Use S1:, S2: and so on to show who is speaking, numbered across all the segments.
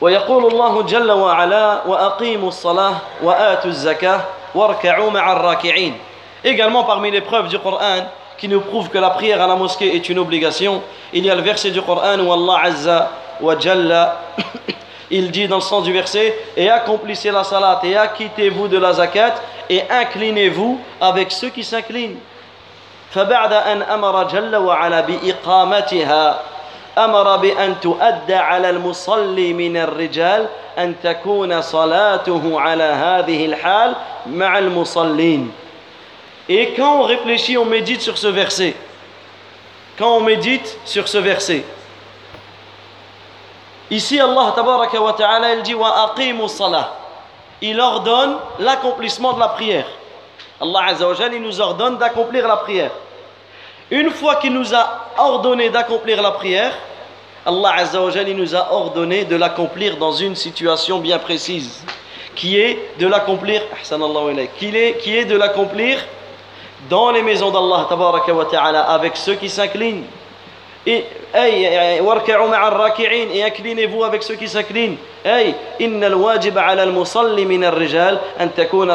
S1: ويقول الله جل وعلا وأقيموا الصلاة وآتوا الزكاة واركعوا مع الراكعين Également parmi les preuves du Coran qui nous prouvent que la prière à la mosquée est une obligation, il y a le verset du Coran où Allah Azza wa Jalla il dit dans le sens du verset et accomplissez la salat et acquittez-vous de la zakat et inclinez-vous avec ceux qui s'inclinent. فبعد أن أمر جل وعلا بإقامتها أمر بأن تؤدى على المصلي من الرجال أن تكون صلاته على هذه الحال مع المصلين Et quand on réfléchit, on médite sur ce verset. Quand on médite sur ce verset. Ici, Allah tabaraka wa ta'ala, il dit wa salah. Il ordonne l'accomplissement de la prière. Allah azza wa jalla, il nous ordonne d'accomplir la prière. Une fois qu'il nous a ordonné d'accomplir la prière, Allah Azzawajal, il nous a ordonné de l'accomplir dans une situation bien précise, qui est de l'accomplir, qui est, qui est de l'accomplir dans les maisons d'Allah ta'ala, avec ceux qui s'inclinent. Et, inclinez-vous avec ceux qui s'inclinent. Hey, inna wajib ala al-musalli al-rijal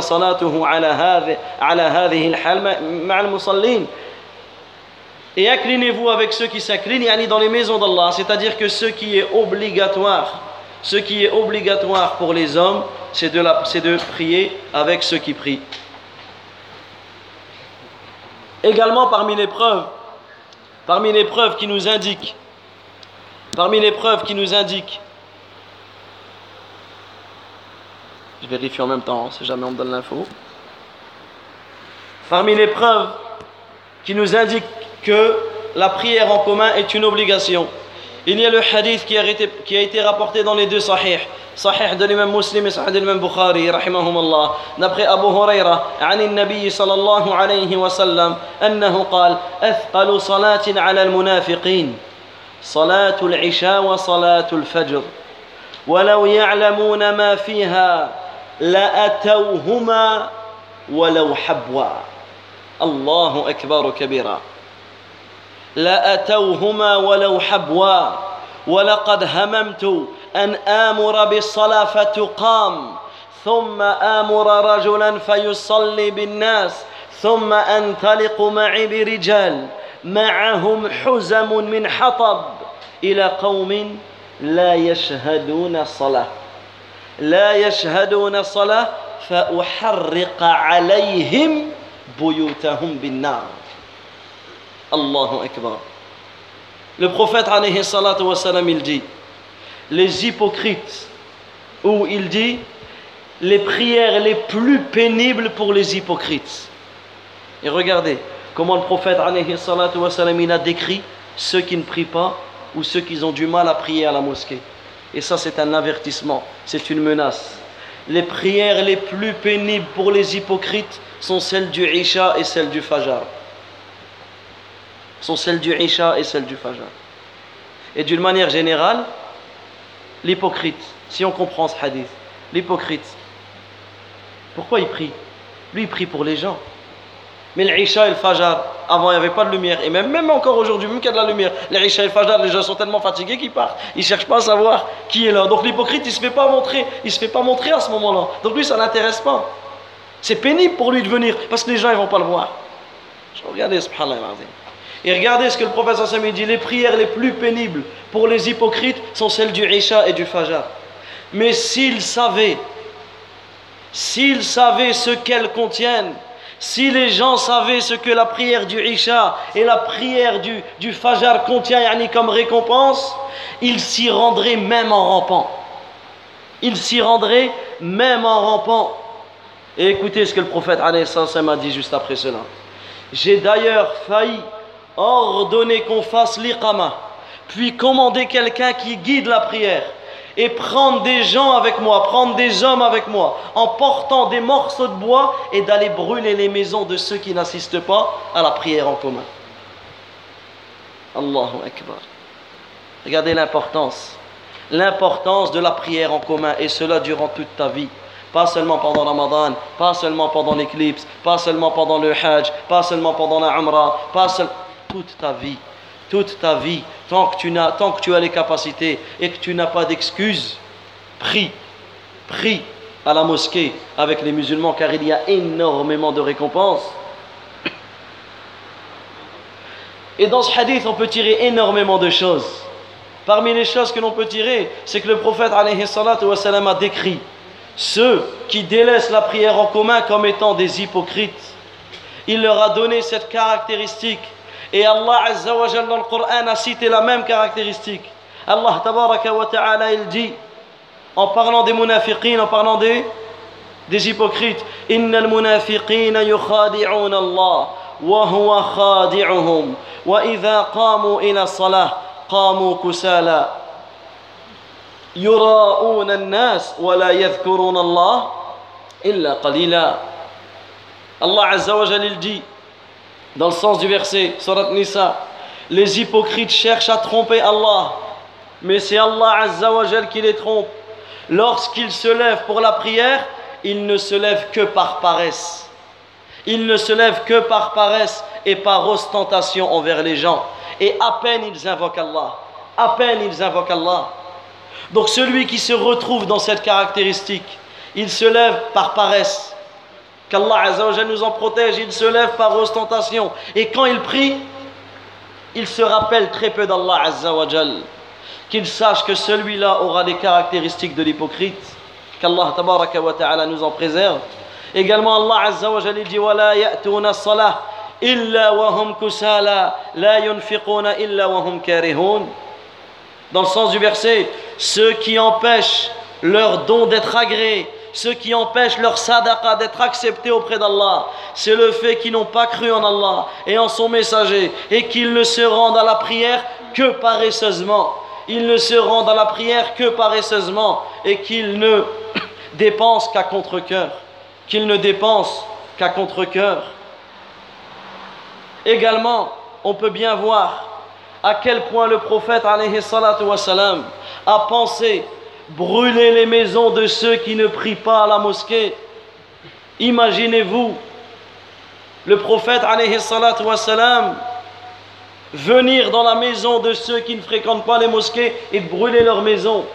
S1: salatuhu ala al-hal ma'al-musallin et inclinez-vous avec ceux qui s'inclinent yani dans les maisons d'Allah c'est-à-dire que ce qui est obligatoire ce qui est obligatoire pour les hommes c'est de, de prier avec ceux qui prient. Également parmi les preuves parmi les preuves qui nous indiquent parmi les preuves qui nous indiquent je vérifie en même temps si jamais on me donne l'info. Parmi les preuves qui nous indiquent que la prière en commun est une obligation il y a le hadith qui a été, qui a été rapporté dans les deux sahih صحيح de l'imam Muslim et sahih de l'imam Bukhari الله d'après Abu Huraira عن النبي صلى الله عليه وسلم أنه قال أثقل صلاة على المنافقين صلاة العشاء وصلاة الفجر ولو يعلمون ما فيها لأتوهما ولو حبوا الله أكبر كبيرا لأتوهما ولو حبوا. ولقد هممت أن آمر بالصلاة فتقام. ثم آمر رجلا فيصلي بالناس. ثم أنطلق معي برجال. معهم حزم من حطب. إلى قوم لا يشهدون الصلاة لا يشهدون الصلاة فأحرق عليهم بيوتهم بالنار. Allahu Akbar. Le prophète alayhi il dit les hypocrites ou il dit les prières les plus pénibles pour les hypocrites. Et regardez comment le prophète il a décrit ceux qui ne prient pas ou ceux qui ont du mal à prier à la mosquée. Et ça c'est un avertissement, c'est une menace. Les prières les plus pénibles pour les hypocrites sont celles du Isha et celles du Fajr. Sont celles du Isha et celles du Fajr. Et d'une manière générale, l'hypocrite, si on comprend ce hadith, l'hypocrite, pourquoi il prie? Lui, il prie pour les gens. Mais l'Isha et le Fajr, avant il n'y avait pas de lumière. Et même, même encore aujourd'hui, même qu'il y a de la lumière, l'Isha et le Fajr, les gens sont tellement fatigués qu'ils partent. Ils ne cherchent pas à savoir qui est là. Donc l'hypocrite, il ne se fait pas montrer. Il se fait pas montrer à ce moment-là. Donc lui, ça n'intéresse pas. C'est pénible pour lui de venir parce que les gens ne vont pas le voir. Regardez, subhanallah. Et regardez ce que le prophète Sassam dit les prières les plus pénibles pour les hypocrites sont celles du Isha et du Fajr. Mais s'ils savaient, s'ils savaient ce qu'elles contiennent, si les gens savaient ce que la prière du Isha et la prière du, du Fajr contient comme récompense, ils s'y rendraient même en rampant. Ils s'y rendraient même en rampant. Et écoutez ce que le prophète a dit juste après cela. J'ai d'ailleurs failli ordonner qu'on fasse l'iqama, puis commander quelqu'un qui guide la prière, et prendre des gens avec moi, prendre des hommes avec moi, en portant des morceaux de bois et d'aller brûler les maisons de ceux qui n'assistent pas à la prière en commun. Allahu Akbar. Regardez l'importance, l'importance de la prière en commun, et cela durant toute ta vie. Pas seulement pendant Ramadan, pas seulement pendant l'éclipse, pas seulement pendant le Hajj, pas seulement pendant la Umrah, pas seulement toute ta vie, toute ta vie, tant que tu, as, tant que tu as les capacités et que tu n'as pas d'excuses, prie, prie à la mosquée avec les musulmans car il y a énormément de récompenses. Et dans ce hadith, on peut tirer énormément de choses. Parmi les choses que l'on peut tirer, c'est que le prophète a décrit ceux qui délaissent la prière en commun comme étant des hypocrites. Il leur a donné cette caractéristique. Et Allah Azza wa dans le Coran a cité la même caractéristique. Allah tabaraka wa ta'ala il dit en parlant des munafiqin, en parlant des, des hypocrites إن المنافقين يخادعون الله وهو خادعهم وإذا قاموا إلى الصلاة قاموا كسالى يراءون الناس ولا يذكرون الله إلا قليلا Allah Azza wa il dit dans le sens du verset Surat Nisa les hypocrites cherchent à tromper Allah mais c'est Allah Azza wa qui les trompe. Lorsqu'ils se lèvent pour la prière ils ne se lèvent que par paresse. Ils ne se lèvent que par paresse et par ostentation envers les gens. Et à peine ils invoquent Allah à peine ils invoquent Allah. Donc celui qui se retrouve dans cette caractéristique il se lève par paresse Qu'Allah Azzawajal nous en protège, il se lève par ostentation. Et quand il prie, il se rappelle très peu d'Allah Azzawajal. Qu'il sache que celui-là aura des caractéristiques de l'hypocrite. Qu'Allah Ta'ala nous en préserve. Également, Allah Azzawajal dit Wala ya'tuna salah. Hum hum Dans le sens du verset, ceux qui empêchent leur don d'être agréé ce qui empêche leur sadaqa d'être accepté auprès d'Allah, c'est le fait qu'ils n'ont pas cru en Allah et en son messager et qu'ils ne se rendent à la prière que paresseusement. Ils ne se rendent à la prière que paresseusement et qu'ils ne dépensent qu'à contre-coeur. Qu'ils ne dépensent qu'à contre-coeur. Également, on peut bien voir à quel point le prophète a pensé brûler les maisons de ceux qui ne prient pas à la mosquée. Imaginez-vous le prophète venir dans la maison de ceux qui ne fréquentent pas les mosquées et brûler leur maison.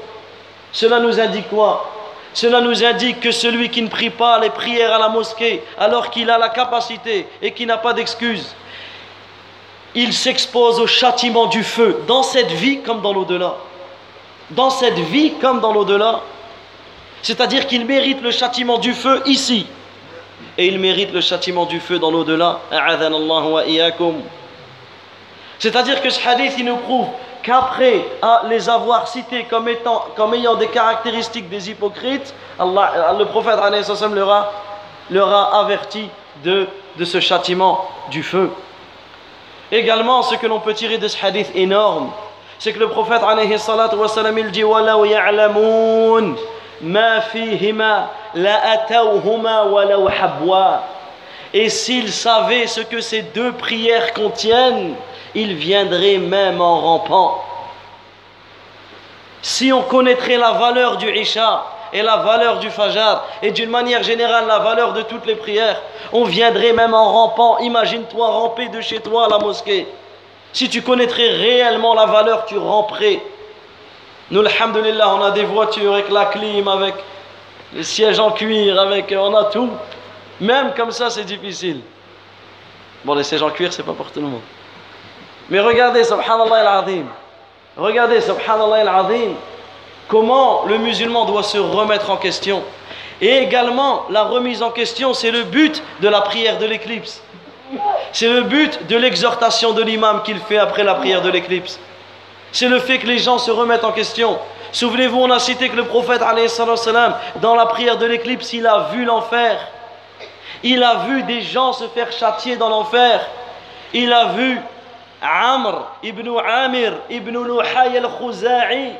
S1: Cela nous indique quoi? Cela nous indique que celui qui ne prie pas les prières à la mosquée alors qu'il a la capacité et qui n'a pas d'excuse, il s'expose au châtiment du feu dans cette vie comme dans l'au-delà dans cette vie comme dans l'au-delà. C'est-à-dire qu'il mérite le châtiment du feu ici. Et il mérite le châtiment du feu dans l'au-delà. C'est-à-dire que ce hadith, il nous prouve qu'après les avoir cités comme, étant, comme ayant des caractéristiques des hypocrites, le prophète leur a, leur averti de, de ce châtiment du feu. Également, ce que l'on peut tirer de ce hadith énorme, c'est que le prophète il dit et s'ils savaient ce que ces deux prières contiennent ils viendraient même en rampant. Si on connaîtrait la valeur du Isha et la valeur du Fajr et d'une manière générale la valeur de toutes les prières on viendrait même en rampant. Imagine-toi ramper de chez toi à la mosquée. Si tu connaîtrais réellement la valeur, tu ramperais. Nous, alhamdulillah, on a des voitures avec la clim, avec les sièges en cuir, avec, on a tout. Même comme ça, c'est difficile. Bon, les sièges en cuir, c'est pas pour tout le monde. Mais regardez, subhanallah al-azim. Regardez, subhanallah al-azim. Comment le musulman doit se remettre en question. Et également, la remise en question, c'est le but de la prière de l'éclipse. C'est le but de l'exhortation de l'imam qu'il fait après la prière de l'éclipse. C'est le fait que les gens se remettent en question. Souvenez-vous, on a cité que le prophète, dans la prière de l'éclipse, il a vu l'enfer. Il a vu des gens se faire châtier dans l'enfer. Il a vu Amr ibn Amir ibn Luhay al-Khuza'i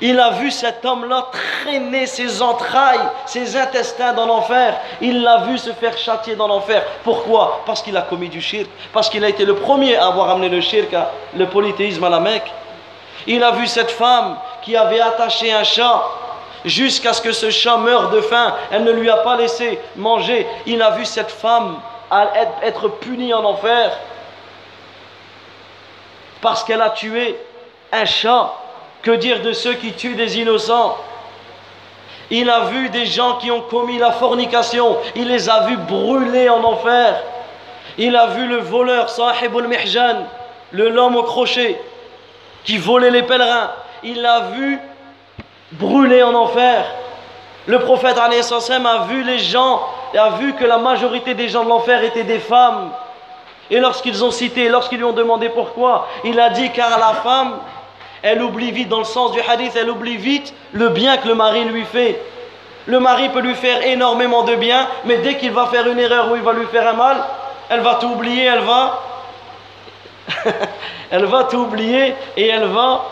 S1: il a vu cet homme-là traîner ses entrailles, ses intestins dans l'enfer. Il l'a vu se faire châtier dans l'enfer. Pourquoi? Parce qu'il a commis du shirk. Parce qu'il a été le premier à avoir amené le shirk, le polythéisme à la Mecque. Il a vu cette femme qui avait attaché un chat jusqu'à ce que ce chat meure de faim. Elle ne lui a pas laissé manger. Il a vu cette femme être punie en enfer parce qu'elle a tué un chat que dire de ceux qui tuent des innocents? Il a vu des gens qui ont commis la fornication. Il les a vus brûler en enfer. Il a vu le voleur, Sahib le l'homme au crochet, qui volait les pèlerins. Il l'a vu brûler en enfer. Le prophète a vu les gens, a vu que la majorité des gens de l'enfer étaient des femmes. Et lorsqu'ils ont cité, lorsqu'ils lui ont demandé pourquoi, il a dit car la femme, elle oublie vite, dans le sens du hadith, elle oublie vite le bien que le mari lui fait. Le mari peut lui faire énormément de bien, mais dès qu'il va faire une erreur ou il va lui faire un mal, elle va tout oublier, elle va. elle va tout oublier et elle va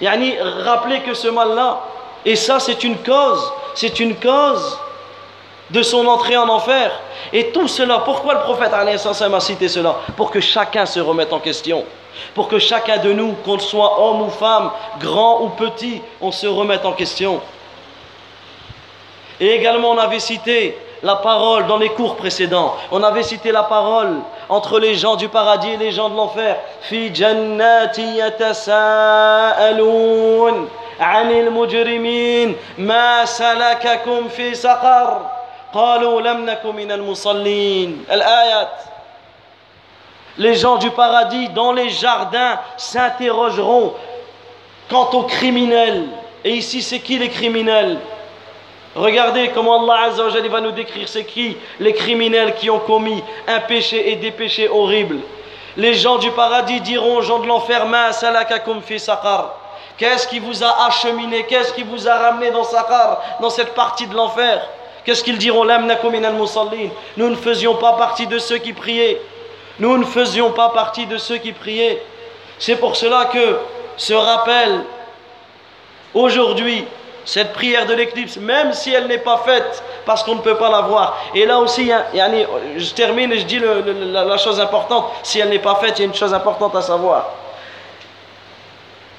S1: yani, rappeler que ce mal-là. Et ça, c'est une cause, c'est une cause de son entrée en enfer. Et tout cela, pourquoi le prophète a cité cela? Pour que chacun se remette en question. Pour que chacun de nous, qu'on soit homme ou femme, grand ou petit, on se remette en question. Et également, on avait cité la parole dans les cours précédents. On avait cité la parole entre les gens du paradis et les gens de l'enfer. Fi jannati yatasa'aloun anil mujrimin ma salakakum fi saqar قالوا لم نكن من المصلين الآيات Les gens du paradis dans les jardins s'interrogeront quant aux criminels. Et ici, c'est qui les criminels Regardez comment Allah Azza wa va nous décrire c'est qui les criminels qui ont commis un péché et des péchés horribles. Les gens du paradis diront aux gens de l'enfer Qu'est-ce qui vous a acheminé Qu'est-ce qui vous a ramené dans Saqar, dans cette partie de l'enfer Qu'est-ce qu'ils diront? Nous ne faisions pas partie de ceux qui priaient. Nous ne faisions pas partie de ceux qui priaient. C'est pour cela que ce rappel aujourd'hui cette prière de l'éclipse, même si elle n'est pas faite parce qu'on ne peut pas la voir. Et là aussi, je termine et je dis la, chose importante. Si elle n'est pas faite, il y a une chose importante à savoir.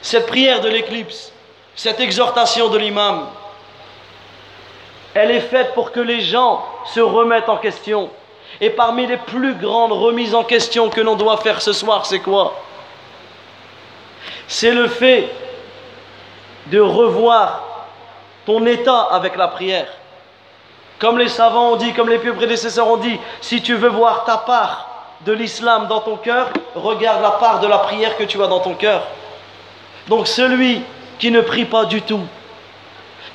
S1: Cette prière de l'éclipse, cette exhortation de l'imam, elle est faite pour que les gens se remettent en question. Et parmi les plus grandes remises en question que l'on doit faire ce soir, c'est quoi? C'est le fait de revoir ton état avec la prière. Comme les savants ont dit, comme les plus prédécesseurs ont dit, si tu veux voir ta part de l'islam dans ton cœur, regarde la part de la prière que tu as dans ton cœur. Donc celui qui ne prie pas du tout,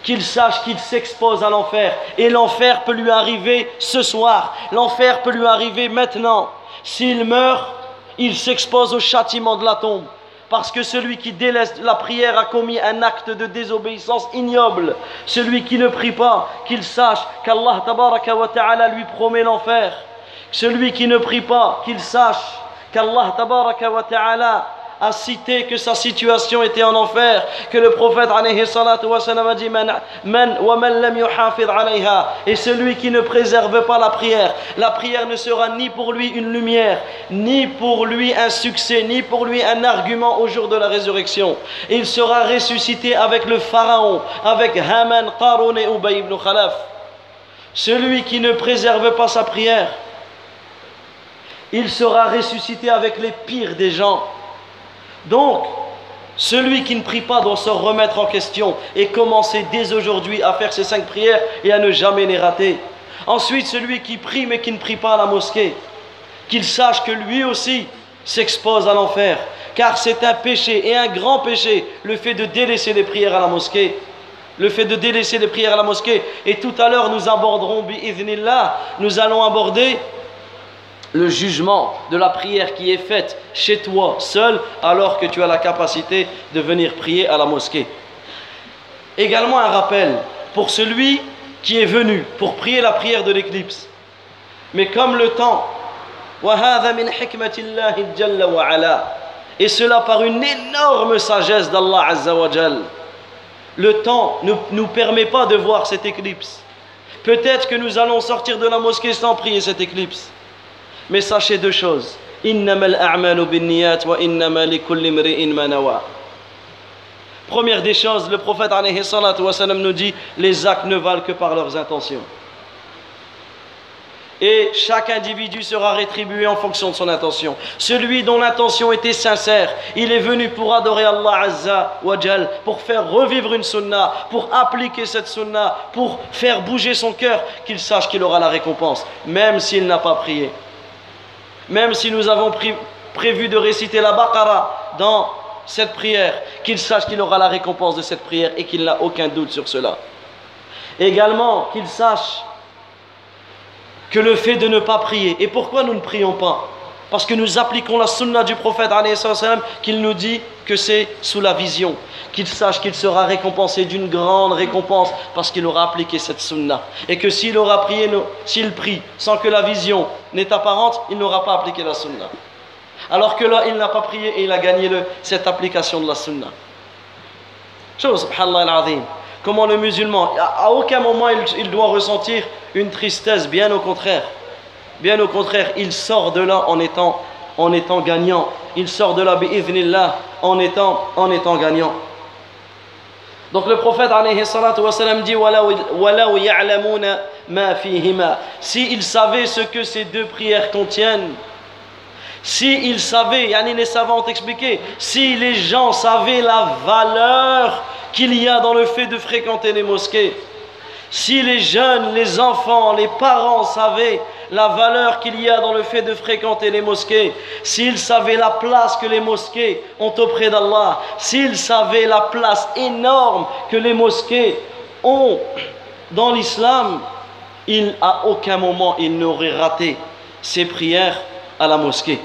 S1: qu'il sache qu'il s'expose à l'enfer. Et l'enfer peut lui arriver ce soir, l'enfer peut lui arriver maintenant. S'il meurt, il s'expose au châtiment de la tombe. Parce que celui qui délaisse la prière a commis un acte de désobéissance ignoble. Celui qui ne prie pas, qu'il sache qu'Allah ta'ala lui promet l'enfer. Celui qui ne prie pas, qu'il sache qu'Allah ta'ala a cité que sa situation était en enfer, que le prophète a dit et celui qui ne préserve pas la prière, la prière ne sera ni pour lui une lumière, ni pour lui un succès, ni pour lui un argument au jour de la résurrection. Il sera ressuscité avec le pharaon, avec Haman, Qarun et Ubay ibn Khalaf. Celui qui ne préserve pas sa prière, il sera ressuscité avec les pires des gens. Donc, celui qui ne prie pas doit se remettre en question et commencer dès aujourd'hui à faire ses cinq prières et à ne jamais les rater. Ensuite, celui qui prie mais qui ne prie pas à la mosquée, qu'il sache que lui aussi s'expose à l'enfer, car c'est un péché et un grand péché le fait de délaisser les prières à la mosquée. Le fait de délaisser les prières à la mosquée. Et tout à l'heure, nous aborderons, nous allons aborder le jugement de la prière qui est faite chez toi seul alors que tu as la capacité de venir prier à la mosquée. Également un rappel pour celui qui est venu pour prier la prière de l'éclipse. Mais comme le temps, et cela par une énorme sagesse d'Allah le temps ne nous permet pas de voir cette éclipse. Peut-être que nous allons sortir de la mosquée sans prier cette éclipse. Mais sachez deux choses. Première des choses, le prophète nous dit les actes ne valent que par leurs intentions. Et chaque individu sera rétribué en fonction de son intention. Celui dont l'intention était sincère, il est venu pour adorer Allah Azza wa pour faire revivre une sunnah, pour appliquer cette sunnah, pour faire bouger son cœur, qu'il sache qu'il aura la récompense, même s'il n'a pas prié. Même si nous avons prévu de réciter la Baqarah dans cette prière, qu'il sache qu'il aura la récompense de cette prière et qu'il n'a aucun doute sur cela. Également, qu'il sache que le fait de ne pas prier. Et pourquoi nous ne prions pas? Parce que nous appliquons la sunna du prophète qu'il nous dit que c'est sous la vision. Qu'il sache qu'il sera récompensé d'une grande récompense parce qu'il aura appliqué cette sunna. Et que s'il aura prié, s'il prie sans que la vision n'est apparente, il n'aura pas appliqué la sunna. Alors que là, il n'a pas prié et il a gagné le, cette application de la sunna. Chose, Comment le musulman, à, aucun moment il, doit ressentir une tristesse, bien au contraire. Bien au contraire, il sort de là en étant, en étant gagnant. Il sort de là, bi'idhnillah, en étant, en étant gagnant. Donc le prophète alayhi salatu dit S'ils savaient ce que ces deux prières contiennent, si ils savaient, yani les savants ont expliqué, si les gens savaient la valeur qu'il y a dans le fait de fréquenter les mosquées, si les jeunes, les enfants, les parents savaient la valeur qu'il y a dans le fait de fréquenter les mosquées, s'ils savaient la place que les mosquées ont auprès d'Allah, s'ils savaient la place énorme que les mosquées ont dans l'islam, il, à aucun moment, ils n'auraient raté ces prières à la mosquée.